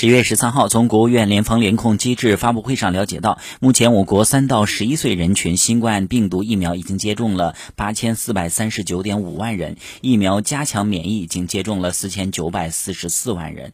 十月十三号从国务院联防联控机制发布会上了解到目前我国三到十一岁人群新冠病毒疫苗已经接种了八千四百三十九点五万人疫苗加强免疫已经接种了四千九百四十四万人。